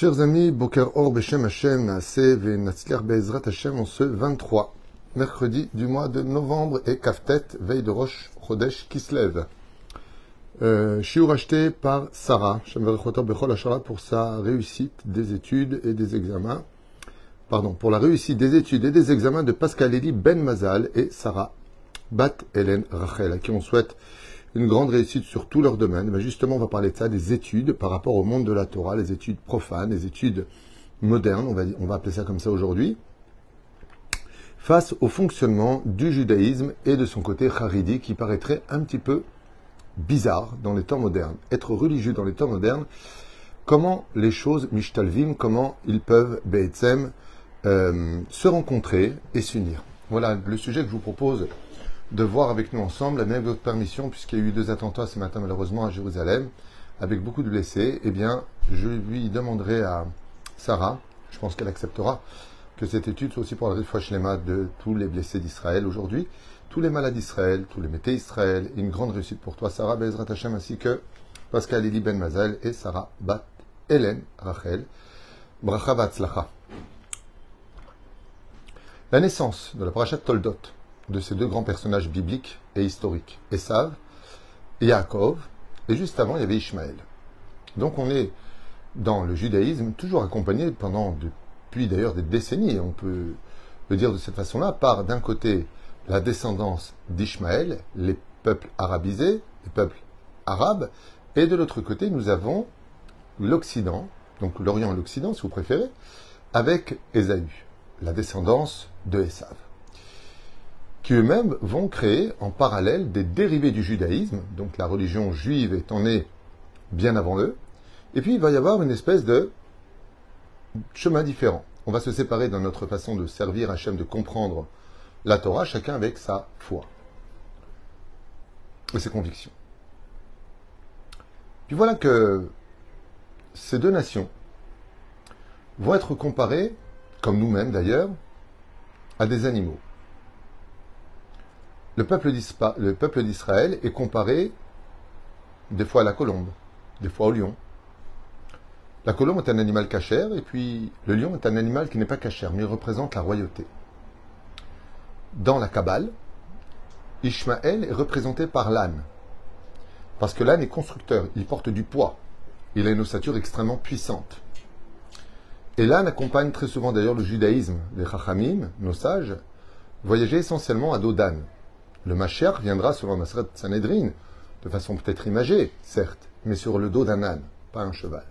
Chers amis, Boker Or Beshem Hashem Naaseh Venatzler Be'ezrat Hashem en ce 23, mercredi du mois de novembre et Kaftet, veille de Roche Chodesh Kislev. Euh, Shiur acheté par Sarah, Bechol Hashara pour sa réussite des études et des examens. Pardon, pour la réussite des études et des examens de Pascal Eli Ben Mazal et Sarah Bat Hélène Rachel, à qui on souhaite une grande réussite sur tous leurs domaines. Justement, on va parler de ça, des études par rapport au monde de la Torah, les études profanes, les études modernes, on va, appeler ça comme ça aujourd'hui, face au fonctionnement du judaïsme et de son côté haridi qui paraîtrait un petit peu bizarre dans les temps modernes. Être religieux dans les temps modernes, comment les choses, mishtalvim, comment ils peuvent, be'etzem, euh, se rencontrer et s'unir? Voilà le sujet que je vous propose de voir avec nous ensemble, avec votre permission, puisqu'il y a eu deux attentats ce matin malheureusement à Jérusalem, avec beaucoup de blessés, eh bien, je lui demanderai à Sarah, je pense qu'elle acceptera, que cette étude soit aussi pour la Shlema de tous les blessés d'Israël aujourd'hui, tous les malades d'Israël, tous les métés d'Israël, une grande réussite pour toi, Sarah Bezrat Hashem, ainsi que Pascal Eli Ben Mazel et Sarah Bat Hélène Rachel. Bracha Vatzlacha. La naissance de la parachat Toldot, de ces deux grands personnages bibliques et historiques, Esav et Yaakov, et juste avant, il y avait Ishmaël. Donc on est dans le judaïsme toujours accompagné pendant, depuis d'ailleurs des décennies, on peut le dire de cette façon-là, par d'un côté la descendance d'Ishmaël, les peuples arabisés, les peuples arabes, et de l'autre côté nous avons l'Occident, donc l'Orient et l'Occident si vous préférez, avec Ésaü, la descendance de Esav qui eux-mêmes vont créer en parallèle des dérivés du judaïsme, donc la religion juive étant née bien avant eux, et puis il va y avoir une espèce de chemin différent. On va se séparer dans notre façon de servir Hachem, de comprendre la Torah, chacun avec sa foi et ses convictions. Puis voilà que ces deux nations vont être comparées, comme nous-mêmes d'ailleurs, à des animaux le peuple d'Israël est comparé des fois à la colombe, des fois au lion. La colombe est un animal cachère et puis le lion est un animal qui n'est pas cachère, mais il représente la royauté. Dans la Kabbale, Ishmaël est représenté par l'âne. Parce que l'âne est constructeur, il porte du poids. Il a une ossature extrêmement puissante. Et l'âne accompagne très souvent d'ailleurs le judaïsme. Les Chachamim, nos sages, voyageaient essentiellement à dos d'âne. Le Mashiach viendra selon Nasrat Sanhedrin, de façon peut-être imagée, certes, mais sur le dos d'un âne, pas un cheval.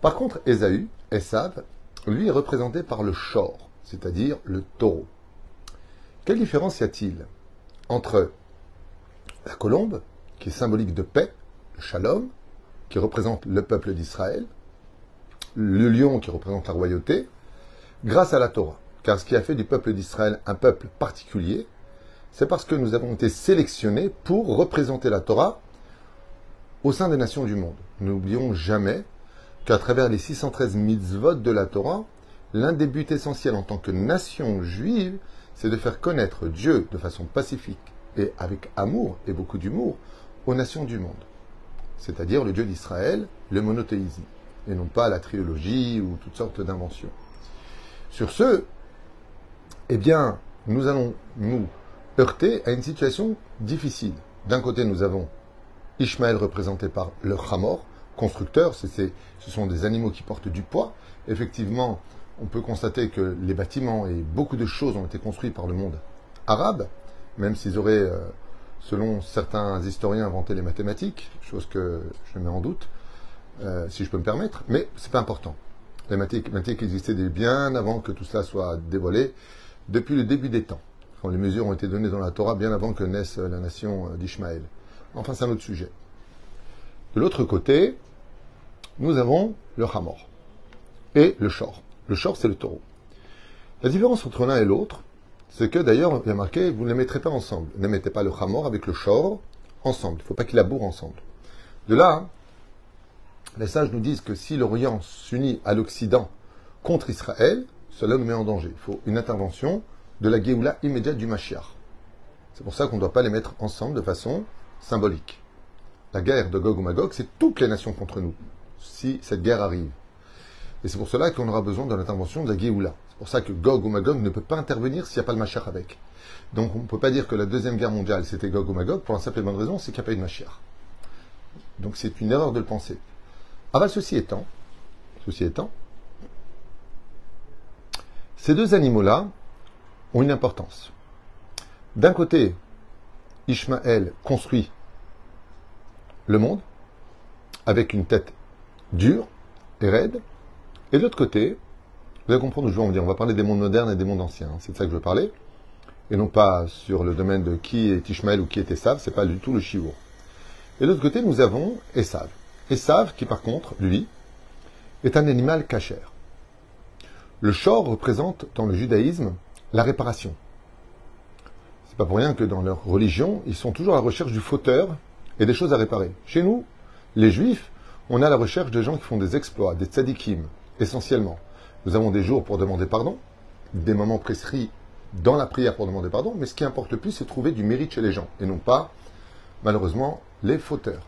Par contre, Esaü, Esav, lui est représenté par le shor, c'est-à-dire le taureau. Quelle différence y a-t-il entre la colombe, qui est symbolique de paix, le shalom, qui représente le peuple d'Israël, le lion qui représente la royauté, grâce à la Torah? Car ce qui a fait du peuple d'Israël un peuple particulier, c'est parce que nous avons été sélectionnés pour représenter la Torah au sein des nations du monde. N'oublions jamais qu'à travers les 613 mitzvot de la Torah, l'un des buts essentiels en tant que nation juive, c'est de faire connaître Dieu de façon pacifique et avec amour et beaucoup d'humour aux nations du monde. C'est-à-dire le Dieu d'Israël, le monothéisme, et non pas la trilogie ou toutes sortes d'inventions. Sur ce, eh bien, nous allons nous heurté à une situation difficile. D'un côté, nous avons Ishmaël représenté par le Hamor, constructeur, ce sont des animaux qui portent du poids. Effectivement, on peut constater que les bâtiments et beaucoup de choses ont été construits par le monde arabe, même s'ils auraient, euh, selon certains historiens, inventé les mathématiques, chose que je mets en doute, euh, si je peux me permettre, mais c'est pas important. Les mathématiques existaient bien avant que tout cela soit dévoilé, depuis le début des temps quand les mesures ont été données dans la Torah bien avant que naisse la nation d'Ishmaël. Enfin, c'est un autre sujet. De l'autre côté, nous avons le Hamor et le Shor. Le Shor, c'est le taureau. La différence entre l'un et l'autre, c'est que d'ailleurs, il marqué, vous ne les mettrez pas ensemble. Ne mettez pas le Hamor avec le Shor ensemble. Il ne faut pas qu'ils labourent ensemble. De là, les sages nous disent que si l'Orient s'unit à l'Occident contre Israël, cela nous met en danger. Il faut une intervention de la Géoula immédiate du Mashiach. C'est pour ça qu'on ne doit pas les mettre ensemble de façon symbolique. La guerre de Gog ou Magog, c'est toutes les nations contre nous, si cette guerre arrive. Et c'est pour cela qu'on aura besoin de l'intervention de la Géoula. C'est pour ça que Gog ou Magog ne peut pas intervenir s'il n'y a pas le Mashiach avec. Donc on ne peut pas dire que la Deuxième Guerre mondiale c'était Gog ou Magog, pour la simple et bonne raison, c'est qu'il n'y a pas eu de Mashiach. Donc c'est une erreur de le penser. Aval, ceci étant, ceci étant, ces deux animaux-là ont une importance. D'un côté, Ishmaël construit le monde avec une tête dure et raide, et de l'autre côté, vous allez comprendre où je veux en dire. On va parler des mondes modernes et des mondes anciens. C'est de ça que je veux parler. Et non pas sur le domaine de qui est Ishmael ou qui est Esav. C'est pas du tout le chivour. Et de l'autre côté, nous avons Esav. Esav, qui par contre, lui, est un animal cachère. Le shor représente dans le judaïsme la réparation. C'est pas pour rien que dans leur religion, ils sont toujours à la recherche du fauteur et des choses à réparer. Chez nous, les juifs, on a la recherche de gens qui font des exploits, des tzadikim, essentiellement. Nous avons des jours pour demander pardon, des moments prescrits dans la prière pour demander pardon, mais ce qui importe le plus, c'est trouver du mérite chez les gens, et non pas, malheureusement, les fauteurs.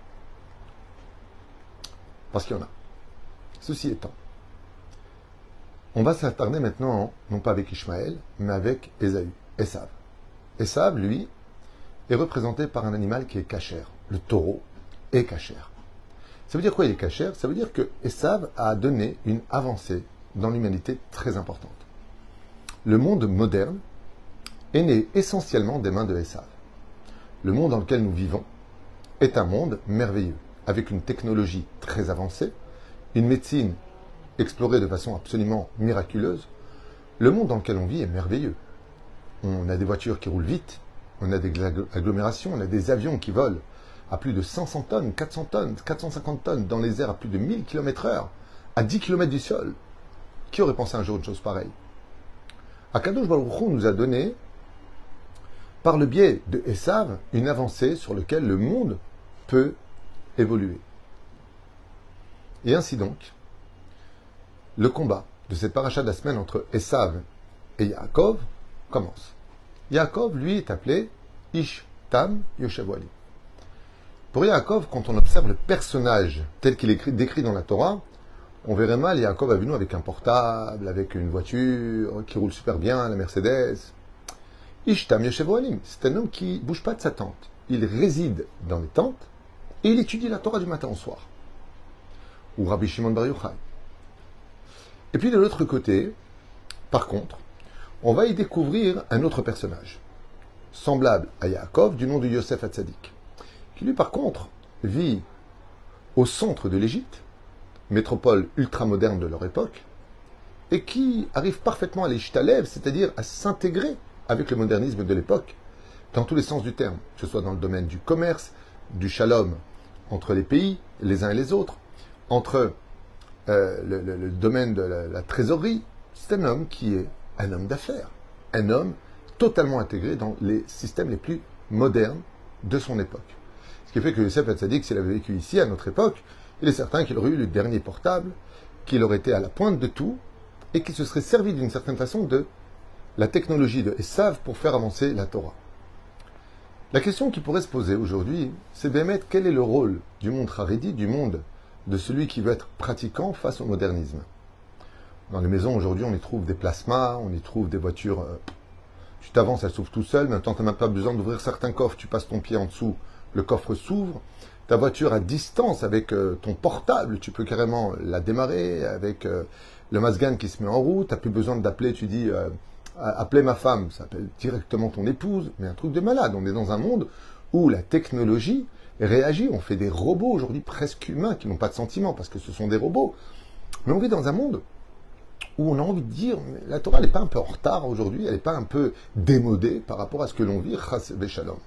Parce qu'il y en a. Ceci étant, on va s'attarder maintenant, non pas avec Ishmaël, mais avec Esaü, Esav. Esav, lui, est représenté par un animal qui est cachère. Le taureau est cachère. Ça veut dire quoi il est cachère Ça veut dire que Esav a donné une avancée dans l'humanité très importante. Le monde moderne est né essentiellement des mains de Esav. Le monde dans lequel nous vivons est un monde merveilleux, avec une technologie très avancée, une médecine explorée de façon absolument miraculeuse. Le monde dans lequel on vit est merveilleux. On a des voitures qui roulent vite, on a des agglomérations, on a des avions qui volent à plus de 500 tonnes, 400 tonnes, 450 tonnes dans les airs à plus de 1000 km heure, à 10 km du sol. Qui aurait pensé un jour une chose pareille? Akadosh Baruch nous a donné, par le biais de Esav, une avancée sur laquelle le monde peut évoluer. Et ainsi donc, le combat de cette paracha de la semaine entre Esav et Yaakov commence. Yaakov, lui, est appelé Ish Tam. Pour Yaakov, quand on observe le personnage tel qu'il est décrit dans la Torah, on verrait mal Yaakov nous avec un portable, avec une voiture qui roule super bien, la Mercedes. Ishtam Yoshevoalim, c'est un homme qui bouge pas de sa tente. Il réside dans les tentes et il étudie la Torah du matin au soir. Ou Rabbi Shimon Bar Yochai. Et puis de l'autre côté, par contre, on va y découvrir un autre personnage, semblable à Yaakov, du nom de Yosef Hatzadik, qui lui par contre vit au centre de l'Égypte, métropole ultramoderne de leur époque, et qui arrive parfaitement à l'échitalev, c'est-à-dire à s'intégrer avec le modernisme de l'époque, dans tous les sens du terme, que ce soit dans le domaine du commerce, du shalom entre les pays, les uns et les autres, entre euh, le, domaine de la, trésorerie. C'est un homme qui est un homme d'affaires, un homme totalement intégré dans les systèmes les plus modernes de son époque. Ce qui fait que Youssef Hatzadik, s'il avait vécu ici, à notre époque, il est certain qu'il aurait eu le dernier portable, qu'il aurait été à la pointe de tout, et qu'il se serait servi d'une certaine façon de la technologie de Esav pour faire avancer la Torah. La question qui pourrait se poser aujourd'hui, c'est d'émettre quel est le rôle du monde Haredi, du monde de celui qui veut être pratiquant face au modernisme. Dans les maisons aujourd'hui, on y trouve des plasmas, on y trouve des voitures. Euh, tu t'avances, elles s'ouvrent tout seul. Maintenant, tu n'as même pas besoin d'ouvrir certains coffres. Tu passes ton pied en dessous, le coffre s'ouvre ta voiture à distance avec euh, ton portable, tu peux carrément la démarrer avec euh, le Mazgan qui se met en route, tu n'as plus besoin d'appeler, tu dis appelez ma femme, ça appelle directement ton épouse, mais un truc de malade. On est dans un monde où la technologie réagit, on fait des robots aujourd'hui presque humains qui n'ont pas de sentiments parce que ce sont des robots. Mais on vit dans un monde où on a envie de dire, la Torah n'est pas un peu en retard aujourd'hui, elle n'est pas un peu démodée par rapport à ce que l'on vit, Chas Shalom.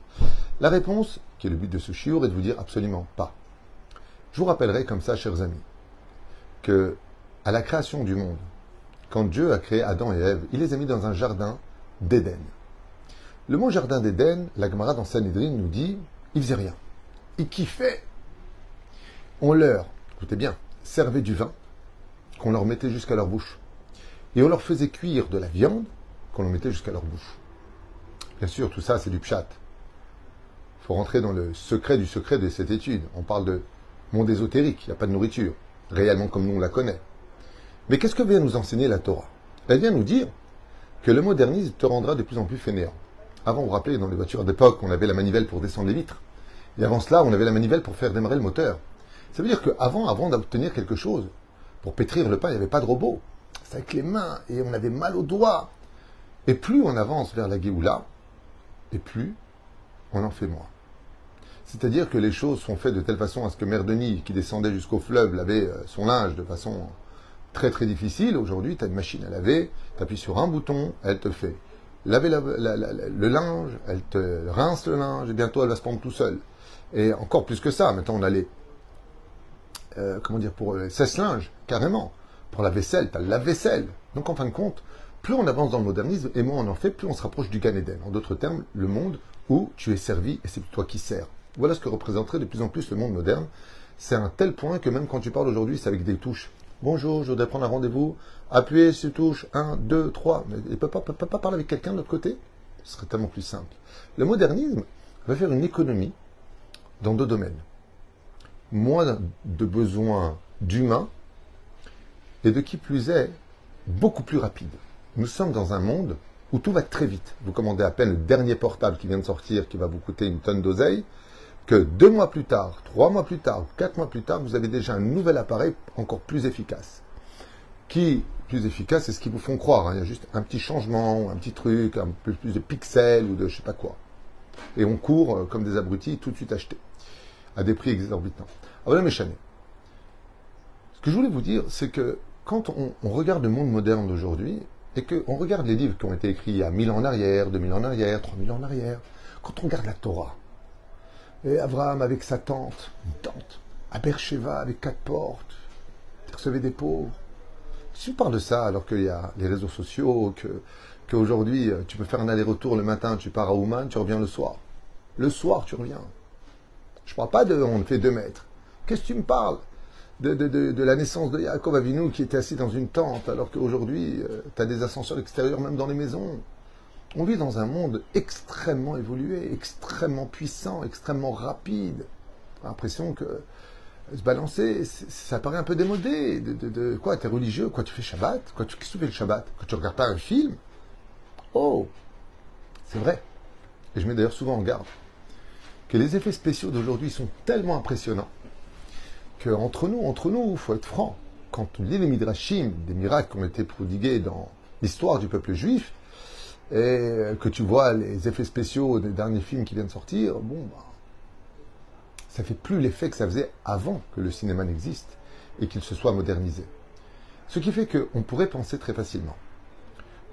La réponse, qui est le but de ce chiour, est de vous dire absolument pas. Je vous rappellerai comme ça, chers amis, que à la création du monde, quand Dieu a créé Adam et Ève, il les a mis dans un jardin d'Éden. Le mot jardin d'Éden, la Gemara dans Sanhedrin nous dit, il faisait rien. Il kiffait. On leur, écoutez bien, servait du vin qu'on leur mettait jusqu'à leur bouche. Et on leur faisait cuire de la viande qu'on leur mettait jusqu'à leur bouche. Bien sûr, tout ça, c'est du pchat. Il faut rentrer dans le secret du secret de cette étude. On parle de monde ésotérique, il n'y a pas de nourriture, réellement comme nous on la connaît. Mais qu'est-ce que vient nous enseigner la Torah? Elle vient nous dire que le modernisme te rendra de plus en plus fainéant. Avant, vous vous rappelez, dans les voitures d'époque, on avait la manivelle pour descendre les vitres. Et avant cela, on avait la manivelle pour faire démarrer le moteur. Ça veut dire qu'avant, avant, d'obtenir quelque chose, pour pétrir le pain, il n'y avait pas de robot. C'était avec les mains et on avait mal aux doigts. Et plus on avance vers la Géoula, et plus on en fait moins. C'est-à-dire que les choses sont faites de telle façon à ce que Mère Denis, qui descendait jusqu'au fleuve, lavait euh, son linge de façon très très difficile. Aujourd'hui, tu as une machine à laver, tu appuies sur un bouton, elle te fait laver le linge, elle te rince le linge, et bientôt elle va se prendre tout seul. Et encore plus que ça, maintenant on a les. Euh, comment dire Pour les sèche-linge, carrément. Pour la vaisselle, tu as la vaisselle. Donc en fin de compte, plus on avance dans le modernisme et moins on en fait, plus on se rapproche du Gan Eden. En d'autres termes, le monde où tu es servi et c'est toi qui sers. Voilà ce que représenterait de plus en plus le monde moderne. C'est un tel point que même quand tu parles aujourd'hui, c'est avec des touches. Bonjour, je voudrais prendre un rendez-vous. Appuyez sur touche 1, 2, 3. Mais il ne peut pas, peut pas parler avec quelqu'un de l'autre côté Ce serait tellement plus simple. Le modernisme va faire une économie dans deux domaines. Moins de besoins d'humains et de qui plus est, beaucoup plus rapide. Nous sommes dans un monde où tout va très vite. Vous commandez à peine le dernier portable qui vient de sortir, qui va vous coûter une tonne d'oseille, que deux mois plus tard, trois mois plus tard, quatre mois plus tard, vous avez déjà un nouvel appareil encore plus efficace. Qui, plus efficace, c'est ce qu'ils vous font croire. Hein. Il y a juste un petit changement, un petit truc, un peu plus de pixels ou de je sais pas quoi. Et on court euh, comme des abrutis, tout de suite acheté, à des prix exorbitants. Ah voilà mes. Ce que je voulais vous dire, c'est que quand on, on regarde le monde moderne d'aujourd'hui, et qu'on regarde les livres qui ont été écrits il y a 1000 ans en arrière, 2000 ans en arrière, 3000 ans en arrière, quand on regarde la Torah, et Abraham avec sa tante, une tante, à Beersheba avec quatre portes, recevait des pauvres. Si tu parles de ça alors qu'il y a les réseaux sociaux, que qu'aujourd'hui tu peux faire un aller-retour le matin, tu pars à Ouman, tu reviens le soir. Le soir, tu reviens. Je ne parle pas de on fait deux mètres. Qu'est-ce que tu me parles de, de, la naissance de Yaakov Avinu qui était assis dans une tente, alors qu'aujourd'hui, euh, tu as des ascenseurs extérieurs même dans les maisons? On vit dans un monde extrêmement évolué, extrêmement puissant, extrêmement rapide. L'impression que se balancer, ça paraît un peu démodé. De, de, T'es religieux Quoi Tu fais Shabbat? Qu'est-ce que tu fais le Shabbat? Que tu regardes pas un film Oh C'est vrai. Et je mets d'ailleurs souvent en garde que les effets spéciaux d'aujourd'hui sont tellement impressionnants entre nous, entre nous, il faut être franc. Quand on lit les Midrashim, des miracles qui ont été prodigués dans l'histoire du peuple juif, et que tu vois les effets spéciaux des derniers films qui viennent sortir, bon, bah, ça fait plus l'effet que ça faisait avant que le cinéma n'existe et qu'il se soit modernisé. Ce qui fait qu'on pourrait penser très facilement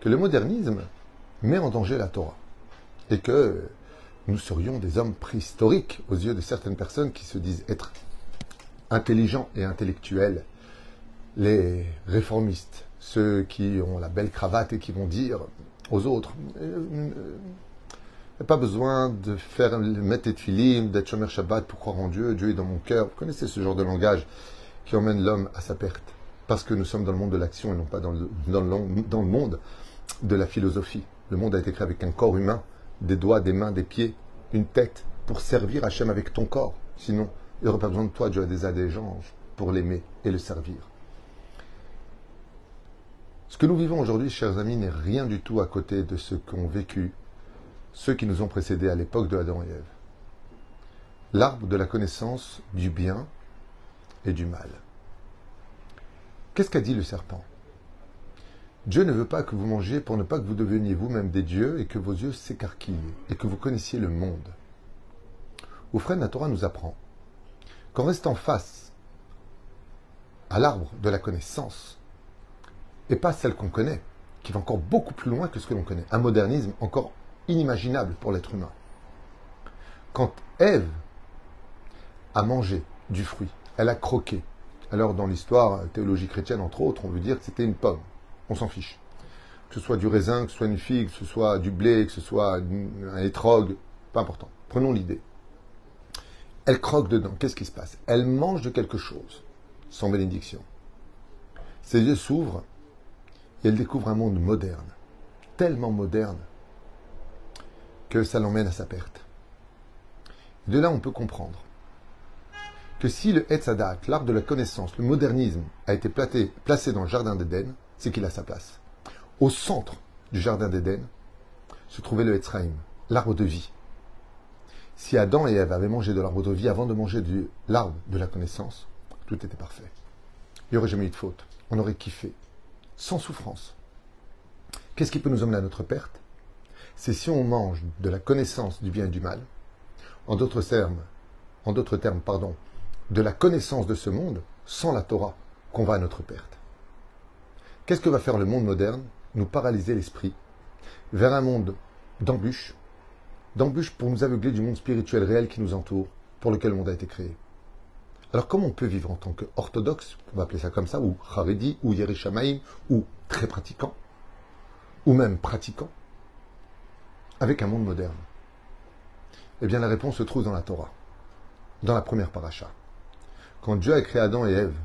que le modernisme met en danger la Torah et que nous serions des hommes préhistoriques aux yeux de certaines personnes qui se disent être intelligents et intellectuels, les réformistes, ceux qui ont la belle cravate et qui vont dire aux autres euh, euh, pas besoin de faire mettre des films, d'être Shomer Shabbat pour croire en Dieu, Dieu est dans mon cœur. Vous connaissez ce genre de langage qui emmène l'homme à sa perte. Parce que nous sommes dans le monde de l'action et non pas dans, le, dans le monde de la philosophie. Le monde a été créé avec un corps humain, des doigts, des mains, des pieds, une tête, pour servir Hachem avec ton corps. Sinon, il n'y aurait pas besoin de toi, Dieu a des anges pour l'aimer et le servir. Ce que nous vivons aujourd'hui, chers amis, n'est rien du tout à côté de ce qu'ont vécu ceux qui nous ont précédés à l'époque de Adam et Ève. L'arbre de la connaissance du bien et du mal. Qu'est-ce qu'a dit le serpent? Dieu ne veut pas que vous mangiez pour ne pas que vous deveniez vous-même des dieux et que vos yeux s'écarquillent et que vous connaissiez le monde. Oufren, la Torah nous apprend qu'en restant face à l'arbre de la connaissance, et pas celle qu'on connaît, qui va encore beaucoup plus loin que ce que l'on connaît, un modernisme encore inimaginable pour l'être humain. Quand Ève a mangé du fruit, elle a croqué. Alors dans l'histoire théologie chrétienne, entre autres, on veut dire que c'était une pomme. On s'en fiche. Que ce soit du raisin, que ce soit une figue, que ce soit du blé, que ce soit un étrogue, pas important. Prenons l'idée. Elle croque dedans. Qu'est-ce qui se passe? Elle mange de quelque chose, sans bénédiction. Ses yeux s'ouvrent et elle découvre un monde moderne, tellement moderne que ça l'emmène à sa perte. De là, on peut comprendre que si le Etzadat, l'art de la connaissance, le modernisme, a été placé dans le jardin d'Éden, c'est qu'il a sa place. Au centre du jardin d'Éden se trouvait le Etzraïm, l'arbre de vie. Si Adam et Ève avaient mangé de l'arbre de vie avant de manger de l'arbre de la connaissance, tout était parfait. Il n'y aurait jamais eu de faute. On aurait kiffé, sans souffrance. Qu'est-ce qui peut nous emmener à notre perte? C'est si on mange de la connaissance du bien et du mal, en d'autres termes, en d'autres termes, pardon, de la connaissance de ce monde sans la Torah, qu'on va à notre perte. Qu'est-ce que va faire le monde moderne? Nous paralyser l'esprit vers un monde d'embûches, d'embûches pour nous aveugler du monde spirituel réel qui nous entoure, pour lequel le monde a été créé. Alors comment on peut vivre en tant qu'orthodoxe, on va appeler ça comme ça, ou Haredi, ou Yerishamaim, ou très pratiquant, ou même pratiquant, avec un monde moderne? Eh bien la réponse se trouve dans la Torah, dans la première paracha. Quand Dieu a créé Adam et Ève,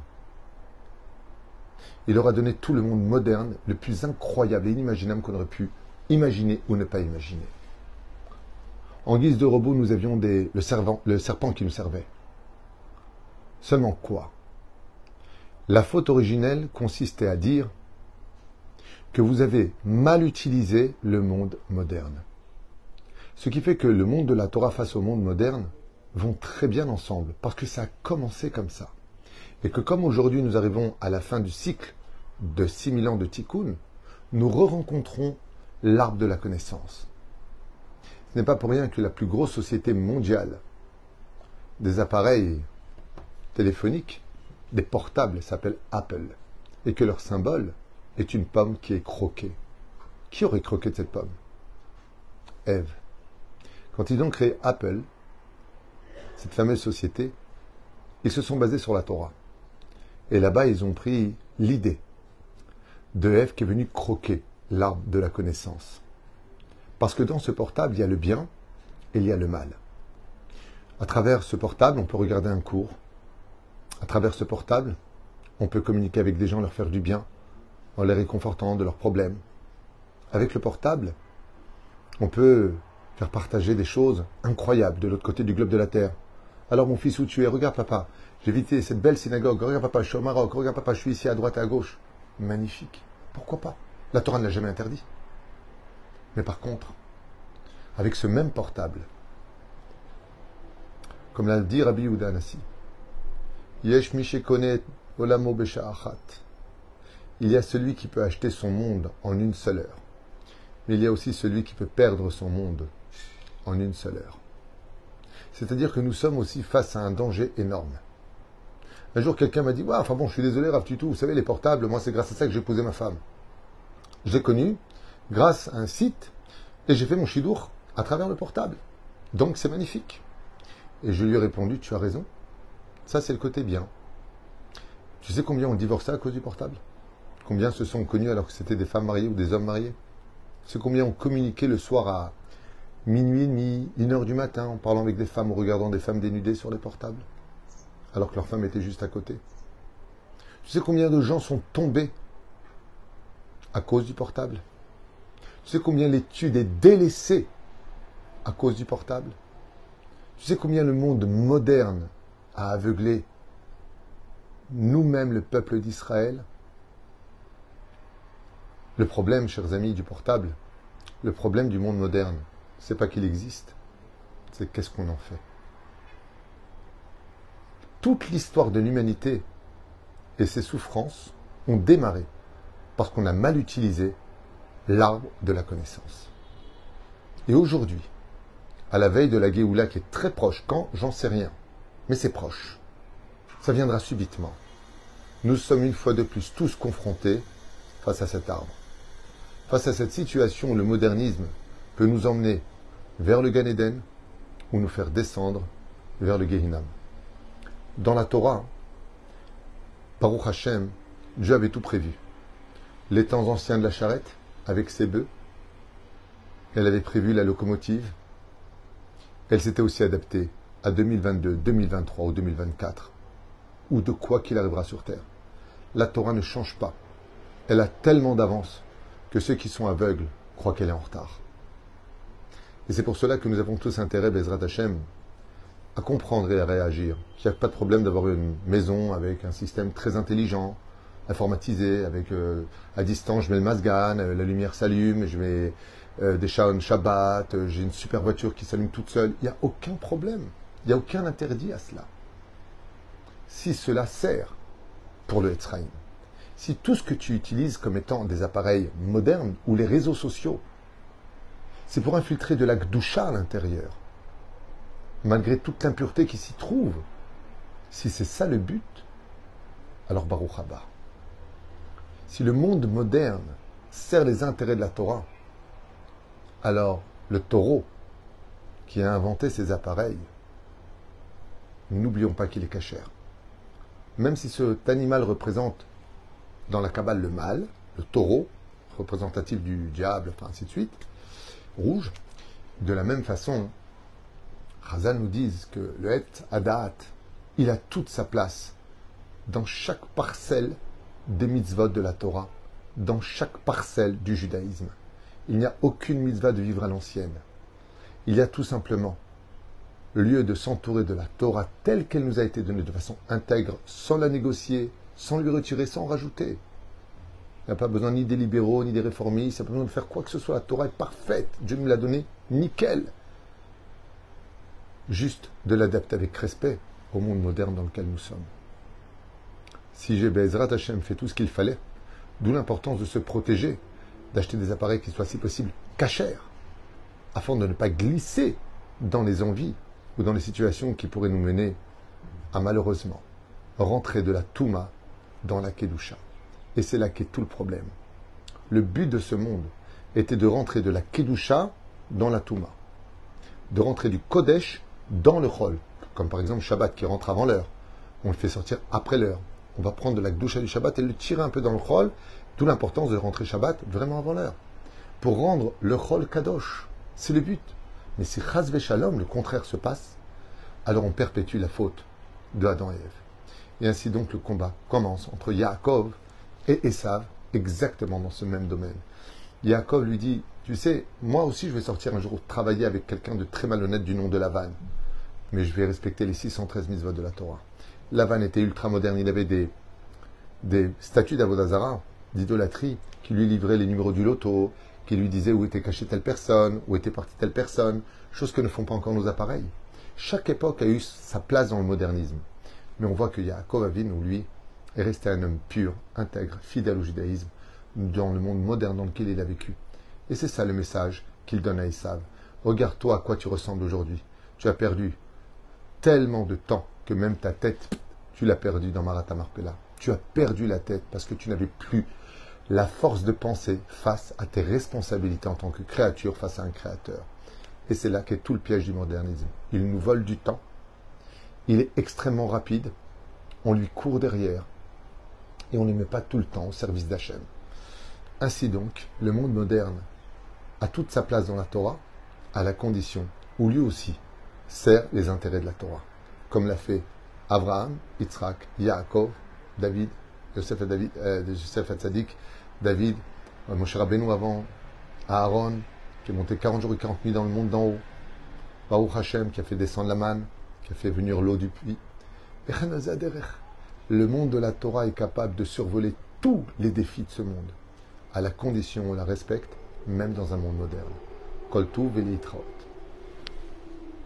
il leur a donné tout le monde moderne, le plus incroyable et inimaginable qu'on aurait pu imaginer ou ne pas imaginer. En guise de robot, nous avions le, le serpent qui nous servait. Seulement quoi? La faute originelle consistait à dire que vous avez mal utilisé le monde moderne. Ce qui fait que le monde de la Torah face au monde moderne vont très bien ensemble, parce que ça a commencé comme ça. Et que comme aujourd'hui nous arrivons à la fin du cycle de 6000 ans de Tikkun, nous re-rencontrons l'arbre de la connaissance. Ce n'est pas pour rien que la plus grosse société mondiale des appareils téléphoniques, des portables, s'appelle Apple, et que leur symbole est une pomme qui est croquée. Qui aurait croqué de cette pomme? Ève. Quand ils ont créé Apple, cette fameuse société, ils se sont basés sur la Torah. Et là-bas, ils ont pris l'idée de Ève qui est venue croquer l'arbre de la connaissance. Parce que dans ce portable, il y a le bien et il y a le mal. À travers ce portable, on peut regarder un cours. À travers ce portable, on peut communiquer avec des gens, leur faire du bien, en les réconfortant de leurs problèmes. Avec le portable, on peut faire partager des choses incroyables de l'autre côté du globe de la Terre. Alors mon fils, où tu es? Regarde papa, j'ai visité cette belle synagogue. Regarde papa, je suis au Maroc. Regarde papa, je suis ici à droite et à gauche. Magnifique. Pourquoi pas? La Torah ne l'a jamais interdit. Mais par contre, avec ce même portable, comme l'a dit Rabbi Yehuda Yesh Olamo Il y a celui qui peut acheter son monde en une seule heure. Mais il y a aussi celui qui peut perdre son monde en une seule heure. C'est-à-dire que nous sommes aussi face à un danger énorme. Un jour, quelqu'un m'a dit ouais, Enfin bon, je suis désolé, Rav Tutu, vous savez, les portables, moi, c'est grâce à ça que j'ai posé ma femme. J'ai connu grâce à un site et j'ai fait mon chidour à travers le portable. Donc, c'est magnifique. Et je lui ai répondu Tu as raison. Ça, c'est le côté bien. Tu sais combien ont divorcé à cause du portable? Combien se sont connus alors que c'était des femmes mariées ou des hommes mariés? C'est combien ont communiqué le soir à minuit et demi, une heure du matin, en parlant avec des femmes ou regardant des femmes dénudées sur les portables, alors que leur femme était juste à côté. Tu sais combien de gens sont tombés à cause du portable? Tu sais combien l'étude est délaissée à cause du portable? Tu sais combien le monde moderne a aveuglé nous-mêmes, le peuple d'Israël? Le problème, chers amis, du portable, le problème du monde moderne, c'est pas qu'il existe, c'est qu'est-ce qu'on en fait? Toute l'histoire de l'humanité et ses souffrances ont démarré parce qu'on a mal utilisé l'arbre de la connaissance. Et aujourd'hui, à la veille de la Géoula qui est très proche, quand J'en sais rien, mais c'est proche. Ça viendra subitement. Nous sommes une fois de plus tous confrontés face à cet arbre. Face à cette situation où le modernisme peut nous emmener vers le Gan Eden ou nous faire descendre vers le Gehinam. Dans la Torah, Baruch Hashem, Dieu avait tout prévu. Les temps anciens de la charrette, avec ses bœufs, elle avait prévu la locomotive, elle s'était aussi adaptée à 2022, 2023 ou 2024, ou de quoi qu'il arrivera sur Terre. La Torah ne change pas. Elle a tellement d'avance que ceux qui sont aveugles croient qu'elle est en retard. Et c'est pour cela que nous avons tous intérêt, Bezrat Hashem, à comprendre et à réagir. Il n'y a pas de problème d'avoir une maison avec un système très intelligent, informatisé, avec euh, à distance, je mets le masgan, euh, la lumière s'allume, je mets euh, des shaon Shabbat, j'ai une super voiture qui s'allume toute seule. Il n'y a aucun problème. Il n'y a aucun interdit à cela. Si cela sert pour le Etzraïm, si tout ce que tu utilises comme étant des appareils modernes ou les réseaux sociaux, c'est pour infiltrer de la gdoucha à l'intérieur, malgré toute l'impureté qui s'y trouve. Si c'est ça le but, alors Baruch Haba. Si le monde moderne sert les intérêts de la Torah, alors le taureau qui a inventé ces appareils, n'oublions pas qu'il est cachère. Même si cet animal représente dans la Kabbale le mâle, le taureau, représentatif du diable, enfin ainsi de suite, rouge, de la même façon, Chazal nous dit que le Het Adat, il a toute sa place dans chaque parcelle des mitzvot de la Torah, dans chaque parcelle du judaïsme. Il n'y a aucune mitzvah de vivre à l'ancienne. Il y a tout simplement lieu de s'entourer de la Torah telle qu'elle nous a été donnée de façon intègre, sans la négocier, sans lui retirer, sans rajouter. Il n'y a pas besoin ni des libéraux, ni des réformistes, il n'y a pas besoin de faire quoi que ce soit. La Torah est parfaite. Dieu nous l'a donnée nickel juste de l'adapter avec respect au monde moderne dans lequel nous sommes. Si Bezrat Hashem fait tout ce qu'il fallait, d'où l'importance de se protéger, d'acheter des appareils qui soient si possible cachers, afin de ne pas glisser dans les envies ou dans les situations qui pourraient nous mener à malheureusement rentrer de la Touma dans la Kedusha. Et c'est là qu'est tout le problème. Le but de ce monde était de rentrer de la Kedusha dans la Touma, de rentrer du Kodesh dans le Chol, comme par exemple Shabbat qui rentre avant l'heure. On le fait sortir après l'heure. On va prendre de la Gdusha du Shabbat et le tirer un peu dans le Chol, d'où l'importance de rentrer Shabbat vraiment avant l'heure. Pour rendre le Chol Kadosh. C'est le but. Mais si Chaz Shalom, le contraire se passe, alors on perpétue la faute de Adam et Ève. Et ainsi donc le combat commence entre Yaakov et Esav, exactement dans ce même domaine. Yaakov lui dit Tu sais, moi aussi je vais sortir un jour travailler avec quelqu'un de très malhonnête du nom de Lavan mais je vais respecter les 613 mitzvot de la Torah. Lavan était ultra moderne, il avait des, des statues d'Avodazara, d'idolâtrie, qui lui livraient les numéros du loto, qui lui disaient où était cachée telle personne, où était partie telle personne, chose que ne font pas encore nos appareils. Chaque époque a eu sa place dans le modernisme. Mais on voit que Yaakov Avinu, lui, est resté un homme pur, intègre, fidèle au judaïsme, dans le monde moderne dans lequel il a vécu. Et c'est ça le message qu'il donne à Esav. Regarde-toi à quoi tu ressembles aujourd'hui. Tu as perdu tellement de temps que même ta tête, tu l'as perdue dans Marata Marpella. Tu as perdu la tête parce que tu n'avais plus la force de penser face à tes responsabilités en tant que créature face à un créateur. Et c'est là qu'est tout le piège du modernisme. Il nous vole du temps, il est extrêmement rapide, on lui court derrière et on ne met pas tout le temps au service d'Hachem. Ainsi donc, le monde moderne a toute sa place dans la Torah à la condition où lui aussi sert les intérêts de la Torah, comme l'a fait Abraham, Yitzhak, Yaakov, David, Yosef et David, euh, Yosef Tzadik, David, euh, Moshe Rabbeinu avant, Aaron, qui est monté 40 jours et 40 nuits dans le monde d'en haut, Baruch Hashem, qui a fait descendre la manne, qui a fait venir l'eau du puits. Le monde de la Torah est capable de survoler tous les défis de ce monde, à la condition où on la respecte, même dans un monde moderne. Koltou Velitraot.